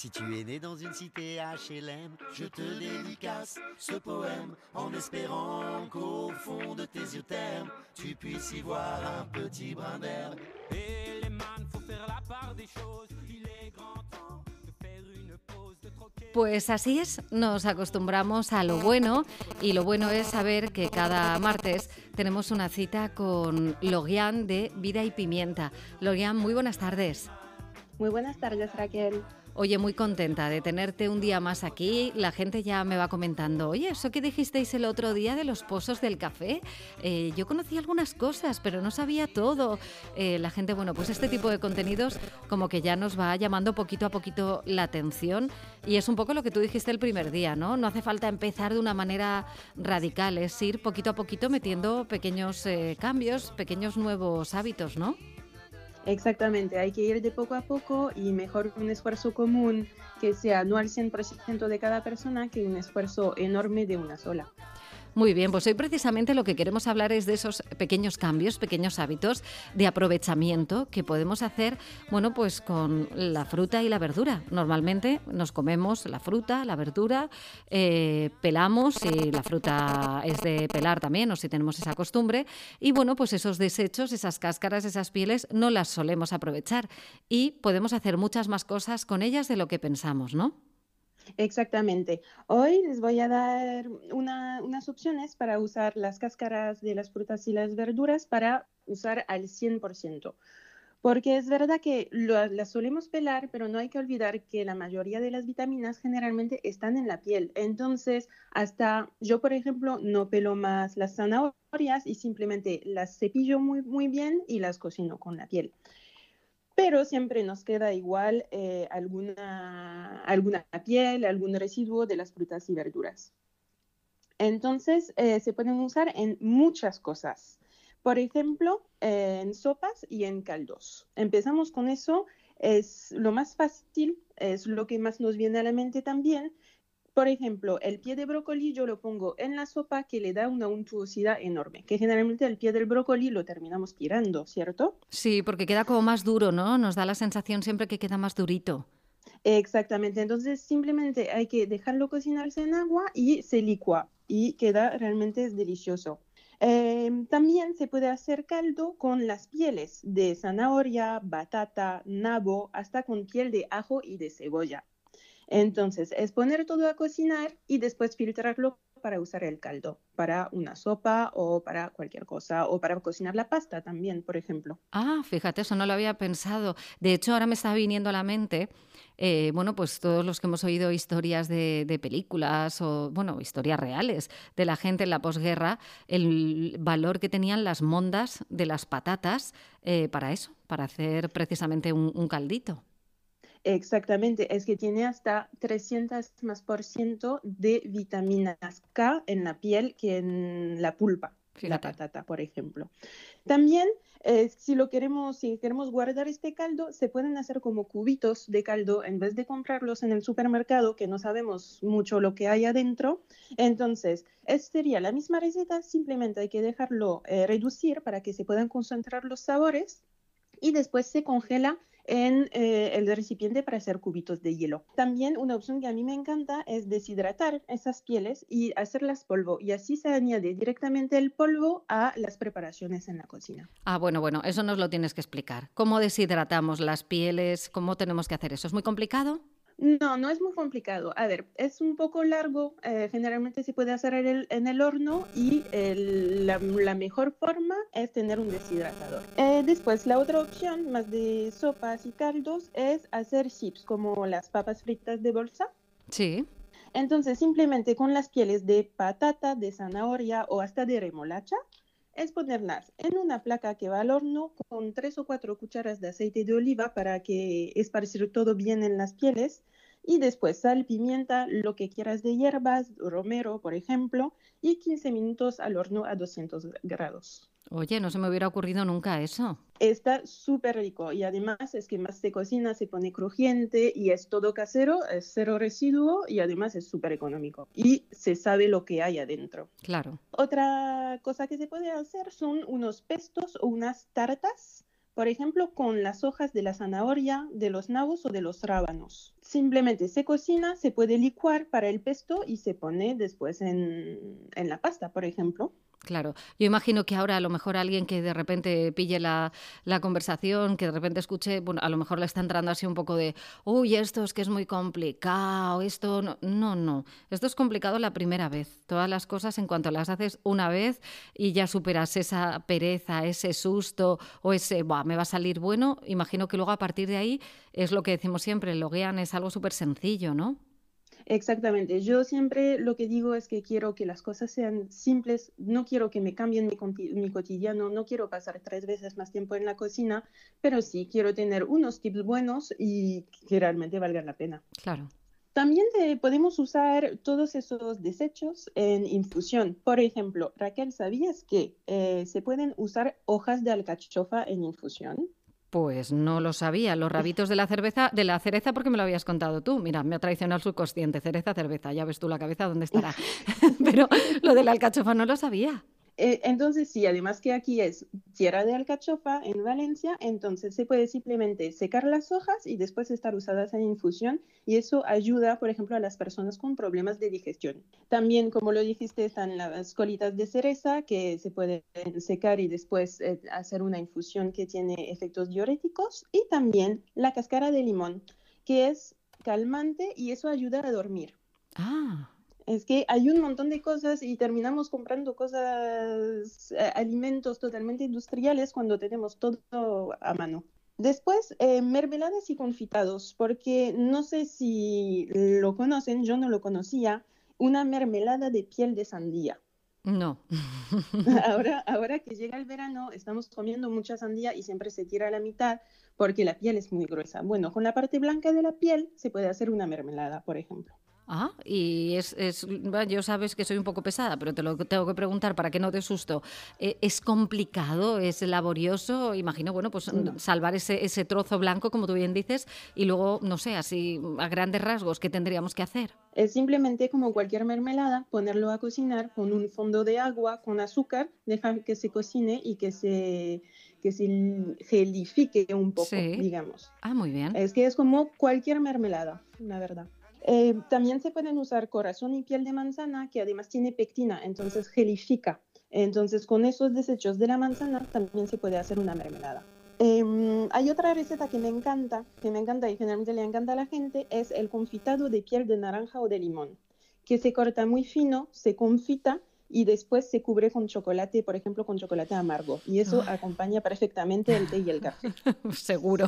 Si tu es né dans une cité HLM, je te dédicace ce poème en espérant qu'au fond de tes yeux termes, tu puisses y voir un petit brin d'herbe. Et les man, faut faire la part des choses. Il est grand temps de faire une pause, de troquer. Pues así es, nos acostumbramos a lo bueno y lo bueno es saber que cada martes tenemos una cita con Logian de Vida y Pimienta. Logian, muy buenas tardes. Muy buenas tardes, Raquel. Oye, muy contenta de tenerte un día más aquí. La gente ya me va comentando, oye, eso que dijisteis el otro día de los pozos del café, eh, yo conocí algunas cosas, pero no sabía todo. Eh, la gente, bueno, pues este tipo de contenidos como que ya nos va llamando poquito a poquito la atención y es un poco lo que tú dijiste el primer día, ¿no? No hace falta empezar de una manera radical, es ir poquito a poquito metiendo pequeños eh, cambios, pequeños nuevos hábitos, ¿no? Exactamente, hay que ir de poco a poco y mejor un esfuerzo común que sea no al 100% de cada persona que un esfuerzo enorme de una sola. Muy bien, pues hoy precisamente lo que queremos hablar es de esos pequeños cambios, pequeños hábitos de aprovechamiento que podemos hacer, bueno, pues con la fruta y la verdura. Normalmente nos comemos la fruta, la verdura, eh, pelamos, si la fruta es de pelar también o si tenemos esa costumbre, y bueno, pues esos desechos, esas cáscaras, esas pieles, no las solemos aprovechar y podemos hacer muchas más cosas con ellas de lo que pensamos, ¿no? Exactamente. Hoy les voy a dar una- unas opciones para usar las cáscaras de las frutas y las verduras para usar al 100%. Porque es verdad que las solemos pelar, pero no hay que olvidar que la mayoría de las vitaminas generalmente están en la piel. Entonces, hasta yo, por ejemplo, no pelo más las zanahorias y simplemente las cepillo muy, muy bien y las cocino con la piel pero siempre nos queda igual eh, alguna, alguna piel, algún residuo de las frutas y verduras. Entonces, eh, se pueden usar en muchas cosas. Por ejemplo, eh, en sopas y en caldos. Empezamos con eso, es lo más fácil, es lo que más nos viene a la mente también. Por ejemplo, el pie de brócoli yo lo pongo en la sopa que le da una untuosidad enorme, que generalmente el pie del brócoli lo terminamos tirando, ¿cierto? Sí, porque queda como más duro, ¿no? Nos da la sensación siempre que queda más durito. Exactamente, entonces simplemente hay que dejarlo cocinarse en agua y se licúa y queda realmente es delicioso. Eh, también se puede hacer caldo con las pieles de zanahoria, batata, nabo, hasta con piel de ajo y de cebolla. Entonces, es poner todo a cocinar y después filtrarlo para usar el caldo, para una sopa o para cualquier cosa, o para cocinar la pasta también, por ejemplo. Ah, fíjate, eso no lo había pensado. De hecho, ahora me está viniendo a la mente, eh, bueno, pues todos los que hemos oído historias de, de películas o, bueno, historias reales de la gente en la posguerra, el valor que tenían las mondas de las patatas eh, para eso, para hacer precisamente un, un caldito. Exactamente, es que tiene hasta 300 más por ciento de vitaminas K en la piel que en la pulpa, la Fíjate. patata, por ejemplo. También, eh, si lo queremos, si queremos guardar este caldo, se pueden hacer como cubitos de caldo en vez de comprarlos en el supermercado, que no sabemos mucho lo que hay adentro. Entonces, esta sería la misma receta, simplemente hay que dejarlo eh, reducir para que se puedan concentrar los sabores y después se congela en eh, el recipiente para hacer cubitos de hielo. También una opción que a mí me encanta es deshidratar esas pieles y hacerlas polvo y así se añade directamente el polvo a las preparaciones en la cocina. Ah, bueno, bueno, eso nos lo tienes que explicar. ¿Cómo deshidratamos las pieles? ¿Cómo tenemos que hacer eso? ¿Es muy complicado? No, no es muy complicado. A ver, es un poco largo. eh, generalmente se puede hacer en el, en el horno y el- la, la mejor forma es tener un deshidratador. Eh, después, la otra opción, más de sopas y caldos, es hacer chips como las papas fritas de bolsa. Sí. Entonces, simplemente con las pieles de patata, de zanahoria o hasta de remolacha, es ponerlas en una placa que va al horno con tres o cuatro cucharas de aceite de oliva para que esparcir todo bien en las pieles. Y después sal, pimienta, lo que quieras de hierbas, romero, por ejemplo, y 15 minutos al horno a 200 grados. Oye, no se me hubiera ocurrido nunca eso. Está súper rico y además es que más se cocina, se pone crujiente y es todo casero, es cero residuo y además es súper económico y se sabe lo que hay adentro. Claro. Otra cosa que se puede hacer son unos pestos o unas tartas por ejemplo, con las hojas de la zanahoria, de los nabos o de los rábanos. Simplemente se cocina, se puede licuar para el pesto y se pone después en, en la pasta, por ejemplo. Claro, yo imagino que ahora a lo mejor alguien que de repente pille la, conversación, que de repente escuche, bueno, a lo mejor le está entrando así un poco de, uy, esto es que es muy complicado, esto no, no, no, esto es complicado la primera vez. Todas las cosas en cuanto las haces una vez y ya superas esa pereza, ese susto o ese, Buah, me va a salir bueno, imagino que luego a partir de ahí es lo que decimos siempre, el loguean es algo súper sencillo, ¿no? Exactamente. Yo siempre lo que digo es que quiero que las cosas sean simples, no quiero que me cambien mi, cotidiano, no quiero pasar tres veces más tiempo en la cocina, pero sí quiero tener unos tips buenos y que realmente valgan la pena. Claro. También podemos usar todos esos desechos en infusión. Por ejemplo, Raquel, ¿sabías que eh, se pueden usar hojas de alcachofa en infusión? Pues no lo sabía. Los rabitos de la cerveza, de la cereza, porque me lo habías contado tú. Mira, me ha traicionado el subconsciente. Cereza, cerveza. Ya ves tú la cabeza dónde estará. Pero lo de la alcachofa no lo sabía. Eh, entonces, sí, además que aquí es tierra de alcachofa en Valencia, entonces se puede simplemente secar las hojas y después estar usadas en infusión y eso ayuda, por ejemplo, a las personas con problemas de digestión. También, como lo dijiste, están las colitas de cereza que se pueden secar y después eh, hacer una infusión que tiene efectos diuréticos y también la cáscara de limón, que es calmante y eso ayuda a dormir. Ah. Es que hay un montón de cosas y terminamos comprando cosas, eh, alimentos totalmente industriales cuando tenemos todo a mano. Después, eh, mermeladas y confitados, porque no sé si lo conocen, yo no lo conocía, una mermelada de piel de sandía. No. ahora, ahora que llega el verano, estamos comiendo mucha sandía y siempre se tira a la mitad porque la piel es muy gruesa. Bueno, con la parte blanca de la piel se puede hacer una mermelada, por ejemplo. Ah, y es, es, yo sabes que soy un poco pesada, pero te lo tengo que preguntar para que no te susto. Eh, ¿Es complicado, es laborioso? Imagino, bueno, pues salvar ese, ese trozo blanco, como tú bien dices, y luego, no sé, así a grandes rasgos, ¿qué tendríamos que hacer? Es simplemente como cualquier mermelada, ponerlo a cocinar con un fondo de agua, con azúcar, dejar que se cocine y que se que se gelifique un poco, digamos. Ah, muy bien. Es que es como cualquier mermelada, la verdad. Eh, también se pueden usar corazón y piel de manzana, que además tiene pectina, entonces gelifica. Entonces, con esos desechos de la manzana también se puede hacer una mermelada. Em, hay otra receta que me encanta, que me encanta y generalmente le encanta a la gente, es el confitado de piel de naranja o de limón, que se corta muy fino, se confita y después se cubre con chocolate, por ejemplo, con chocolate amargo. Y eso acompaña perfectamente el té y el café. Seguro.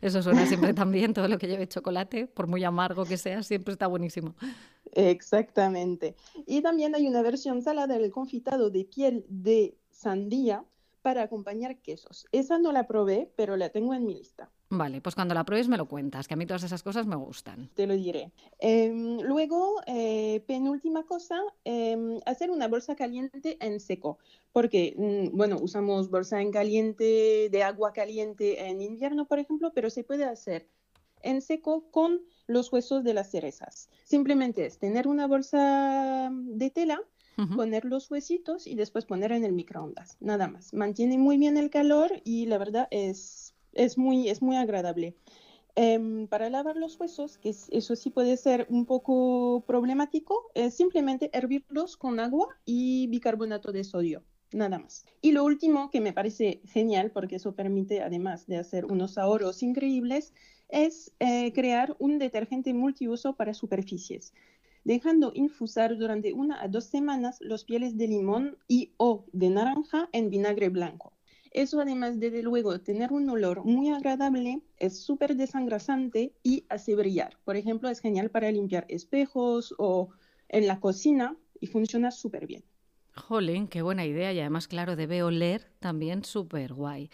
Eso suena siempre tan bien, todo lo que lleve chocolate, por muy amargo que sea, siempre está buenísimo. Exactamente. Y también hay una versión salada del confitado de piel de sandía para acompañar quesos. Esa no la probé, pero la tengo en mi lista. Vale, pues cuando la pruebes me lo cuentas, que a mí todas esas cosas me gustan. Te lo diré. Em, luego, eh, penúltima cosa, em, hacer una bolsa caliente en seco, porque, mm, bueno, usamos bolsa en caliente, de agua caliente en invierno, por ejemplo, pero se puede hacer en seco con los huesos de las cerezas. Simplemente es tener una bolsa de tela, poner los huesitos y después poner en el microondas, nada más. Mantiene muy bien el calor y la verdad es es muy, es muy agradable. Em, para lavar los huesos, que eso sí puede ser un poco problemático, es simplemente hervirlos con agua y bicarbonato de sodio, nada más. Y lo último que me parece genial, porque eso permite, además de hacer unos ahorros increíbles, es eh, crear un detergente multiuso para superficies, dejando infusar durante una a dos semanas los pieles de limón y o de naranja en vinagre blanco. Eso además, desde luego, tener un olor muy agradable, es súper desangrasante y hace brillar. Por ejemplo, es genial para limpiar espejos o en la cocina y funciona súper bien. Jolín, qué buena idea y además, claro, debe oler también súper guay.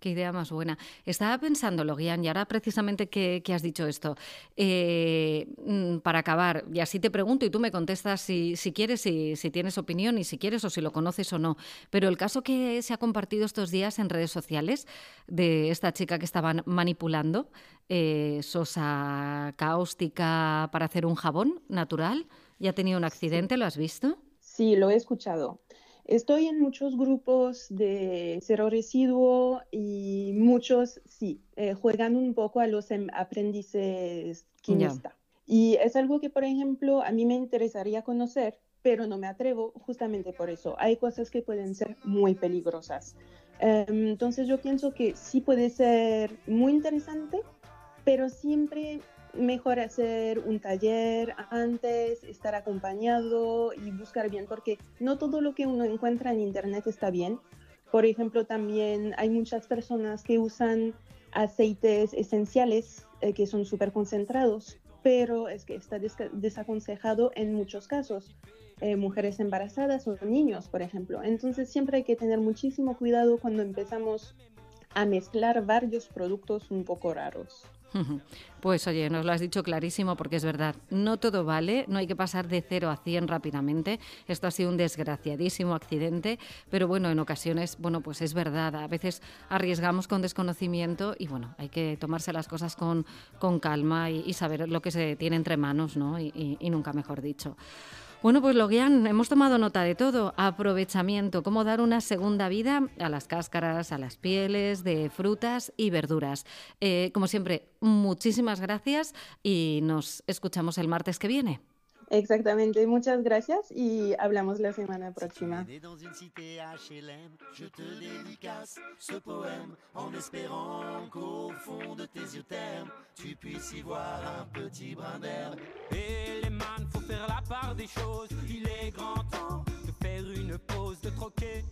Qué idea más buena. Estaba pensando, Logian, y ahora precisamente que, has dicho esto, eh, mm, para acabar, y así te pregunto y tú me contestas si, quieres, si, si tienes opinión y si quieres o si lo conoces o no. Pero el caso que se ha compartido estos días en redes sociales de esta chica que estaban manipulando, eh, sosa cáustica para hacer un jabón natural, ya ha tenido un accidente, ¿lo has visto? Sí, lo he escuchado. Estoy en muchos grupos de cero residuo y muchos sí, eh, juegan un poco a los em, aprendices quimista. Y es algo que, por ejemplo, a mí me interesaría conocer, pero no me atrevo justamente por eso. Hay cosas que pueden ser muy peligrosas. Em, entonces yo pienso que sí puede ser muy interesante, pero siempre mejor hacer un taller antes, estar acompañado y buscar bien, porque no todo lo que uno encuentra en Internet está bien. Por ejemplo, también hay muchas personas que usan aceites esenciales eh, que son súper concentrados, pero es que está desaconsejado en muchos casos. Eh, mujeres embarazadas o niños, por ejemplo. Entonces siempre hay que tener muchísimo cuidado cuando empezamos a mezclar varios productos un poco raros. Pues oye, nos lo has dicho clarísimo porque es verdad, no todo vale, no hay que pasar de 0 a 100 rápidamente. Esto ha sido un desgraciadísimo accidente, pero bueno, en ocasiones, bueno, pues es verdad, a veces arriesgamos con desconocimiento y bueno, hay que tomarse las cosas con, con calma y, saber lo que se tiene entre manos, ¿no? y nunca mejor dicho. Bueno, pues Logian, hemos tomado nota de todo. Aprovechamiento, cómo dar una segunda vida a las cáscaras, a las pieles de frutas y verduras. Eh, como siempre, muchísimas gracias y nos escuchamos el martes que viene. Exactamente, muchas gracias y hablamos la semana próxima. part des choses. Il est grand temps de faire une pause, de troquer